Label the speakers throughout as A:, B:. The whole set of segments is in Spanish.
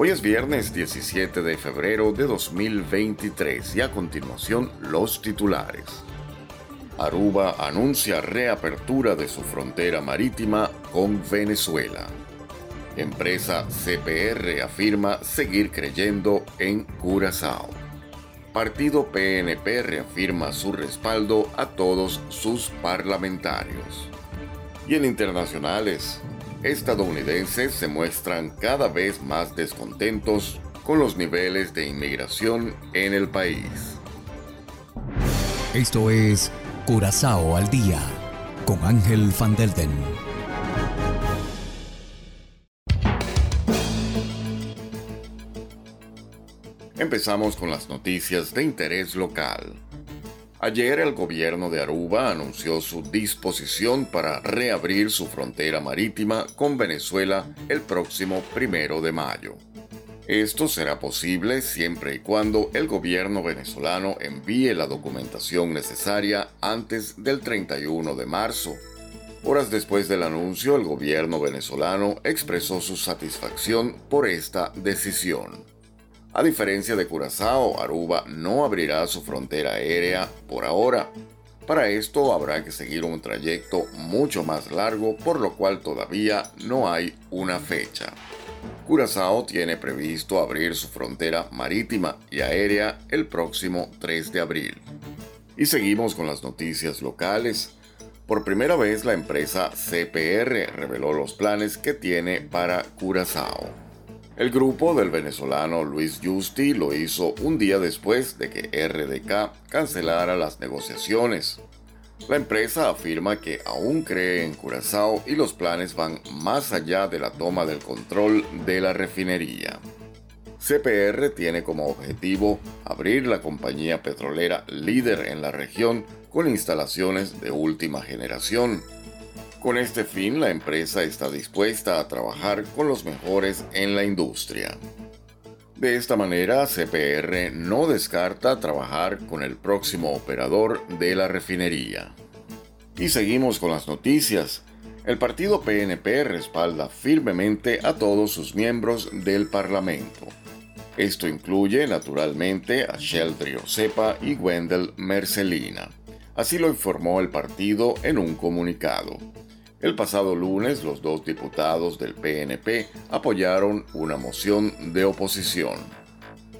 A: Hoy es viernes 17 de febrero de 2023 y a continuación los titulares. Aruba anuncia reapertura de su frontera marítima con Venezuela. Empresa CPR afirma seguir creyendo en Curazao. Partido PNP reafirma su respaldo a todos sus parlamentarios. Y en internacionales, estadounidenses se muestran cada vez más descontentos con los niveles de inmigración en el país.
B: Esto es Curazao al Día con Ángel Van Delden.
A: Empezamos con las noticias de interés local. Ayer el gobierno de Aruba anunció su disposición para reabrir su frontera marítima con Venezuela el próximo primero de mayo. Esto será posible siempre y cuando el gobierno venezolano envíe la documentación necesaria antes del 31 de marzo. Horas después del anuncio, el gobierno venezolano expresó su satisfacción por esta decisión. A diferencia de Curazao, Aruba no abrirá su frontera aérea por ahora. Para esto habrá que seguir un trayecto mucho más largo, por lo cual todavía no hay una fecha. Curazao tiene previsto abrir su frontera marítima y aérea el próximo 3 de abril. Y seguimos con las noticias locales. Por primera vez la empresa CPR reveló los planes que tiene para Curazao. El grupo del venezolano Luis Justi lo hizo un día después de que RDK cancelara las negociaciones. La empresa afirma que aún cree en Curazao y los planes van más allá de la toma del control de la refinería. CPR tiene como objetivo abrir la compañía petrolera líder en la región con instalaciones de última generación con este fin, la empresa está dispuesta a trabajar con los mejores en la industria. De esta manera, CPR no descarta trabajar con el próximo operador de la refinería. Y seguimos con las noticias. El partido PNP respalda firmemente a todos sus miembros del Parlamento. Esto incluye naturalmente a Sheldry Osepa y Wendell Mercelina. Así lo informó el partido en un comunicado. El pasado lunes, los dos diputados del PNP apoyaron una moción de oposición.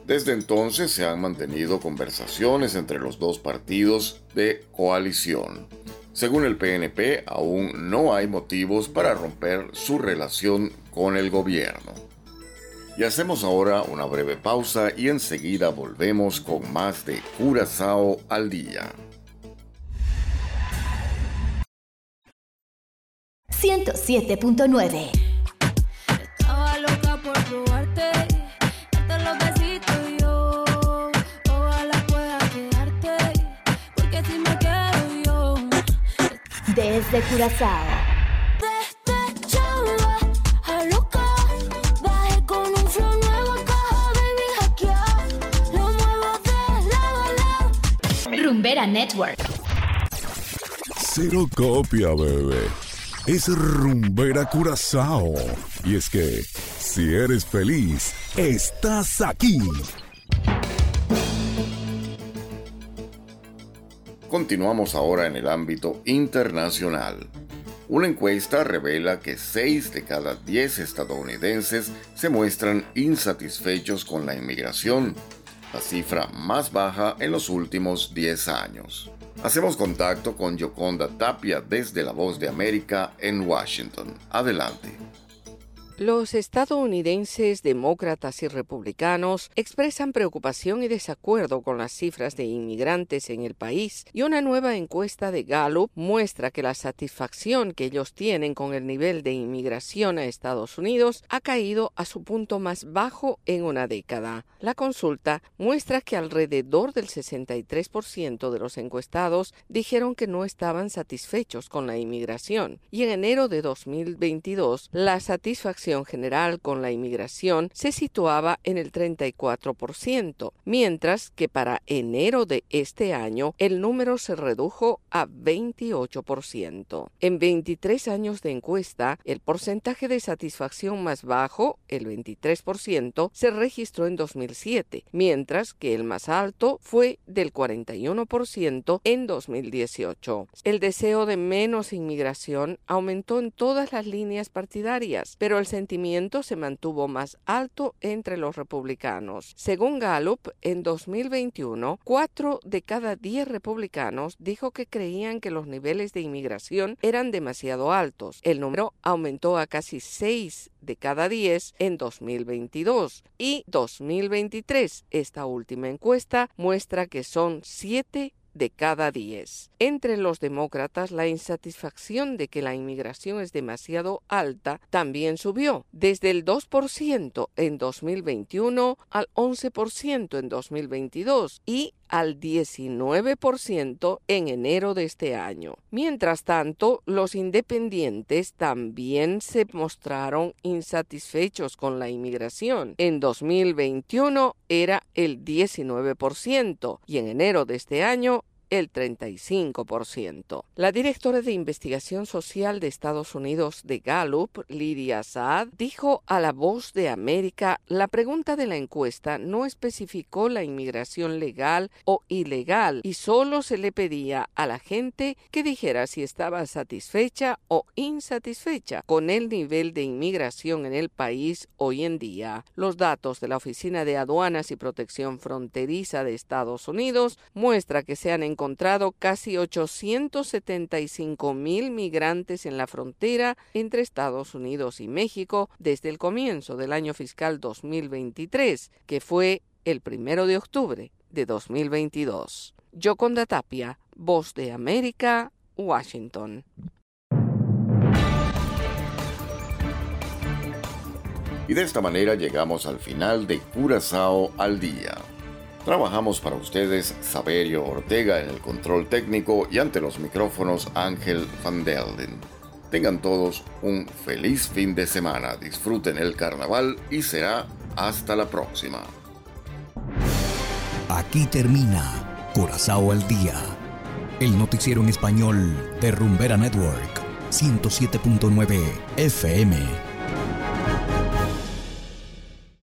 A: Desde entonces se han mantenido conversaciones entre los dos partidos de coalición. Según el PNP, aún no hay motivos para romper su relación con el gobierno. Y hacemos ahora una breve pausa y enseguida volvemos con más de Curazao al día.
C: 107.9.
D: Estaba loca por probarte, darte los besitos y yo. Ojalá pueda quedarte, porque si me quedo yo.
C: Desde Curazao.
D: Desde chava a loca, bajé con un flow nuevo, caja, baby, hackear. Lo muevo de lado a lado.
C: Rumbera Network.
E: Cero copia, bebé. Es rumbera curazao. Y es que, si eres feliz, estás aquí.
A: Continuamos ahora en el ámbito internacional. Una encuesta revela que 6 de cada 10 estadounidenses se muestran insatisfechos con la inmigración, la cifra más baja en los últimos 10 años. Hacemos contacto con Yoconda Tapia desde La Voz de América en Washington. Adelante.
F: Los estadounidenses demócratas y republicanos expresan preocupación y desacuerdo con las cifras de inmigrantes en el país y una nueva encuesta de Gallup muestra que la satisfacción que ellos tienen con el nivel de inmigración a Estados Unidos ha caído a su punto más bajo en una década. La consulta muestra que alrededor del 63% de los encuestados dijeron que no estaban satisfechos con la inmigración y en enero de 2022 la satisfacción general con la inmigración se situaba en el 34%, mientras que para enero de este año el número se redujo a 28%. En 23 años de encuesta, el porcentaje de satisfacción más bajo, el 23%, se registró en 2007, mientras que el más alto fue del 41% en 2018. El deseo de menos inmigración aumentó en todas las líneas partidarias, pero el sentimiento se mantuvo más alto entre los republicanos. Según Gallup, en 2021, cuatro de cada diez republicanos dijo que creían que los niveles de inmigración eran demasiado altos. El número aumentó a casi seis de cada diez en 2022 y 2023. Esta última encuesta muestra que son siete de cada diez. Entre los demócratas, la insatisfacción de que la inmigración es demasiado alta también subió, desde el 2% en 2021 al 11% en 2022 y al 19% en enero de este año. Mientras tanto, los independientes también se mostraron insatisfechos con la inmigración. En 2021 era el 19% y en enero de este año el 35%. La directora de investigación social de Estados Unidos de Gallup, Lydia Saad, dijo a La Voz de América, la pregunta de la encuesta no especificó la inmigración legal o ilegal y solo se le pedía a la gente que dijera si estaba satisfecha o insatisfecha con el nivel de inmigración en el país hoy en día. Los datos de la Oficina de Aduanas y Protección Fronteriza de Estados Unidos muestra que se han casi 875 mil migrantes en la frontera entre Estados Unidos y México desde el comienzo del año fiscal 2023, que fue el primero de octubre de 2022. Yoconda Tapia, Voz de América, Washington.
A: Y de esta manera llegamos al final de Curazao al día. Trabajamos para ustedes Saberio Ortega en el control técnico y ante los micrófonos Ángel Van Delden. Tengan todos un feliz fin de semana, disfruten el carnaval y será hasta la próxima.
B: Aquí termina Curazao al día, el noticiero en español de Rumbera Network, 107.9 FM.